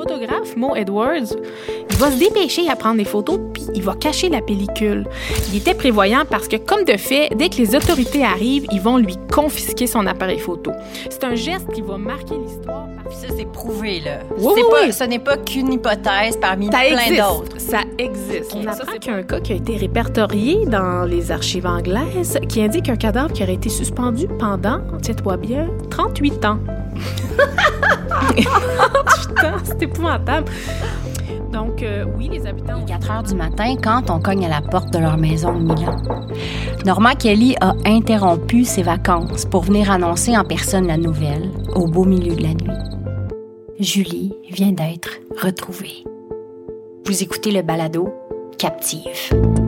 photographe, Mo Edwards, il va se dépêcher à prendre des photos puis il va cacher la pellicule. Il était prévoyant parce que, comme de fait, dès que les autorités arrivent, ils vont lui confisquer son appareil photo. C'est un geste qui va marquer l'histoire. Puis ça, c'est prouvé, là. Oui, pas, oui. Ce n'est pas qu'une hypothèse parmi Ça plein d'autres. Ça existe. On apprend qu'il y a un cas qui a été répertorié dans les archives anglaises qui indique un cadavre qui aurait été suspendu pendant, tiens-toi bien, 38 ans. 38 ans, Donc, euh, oui, les habitants... Il est 4 heures du matin quand on cogne à la porte de leur maison de Milan. Norma Kelly a interrompu ses vacances pour venir annoncer en personne la nouvelle au beau milieu de la nuit. Julie vient d'être retrouvée. Vous écoutez le balado Captive.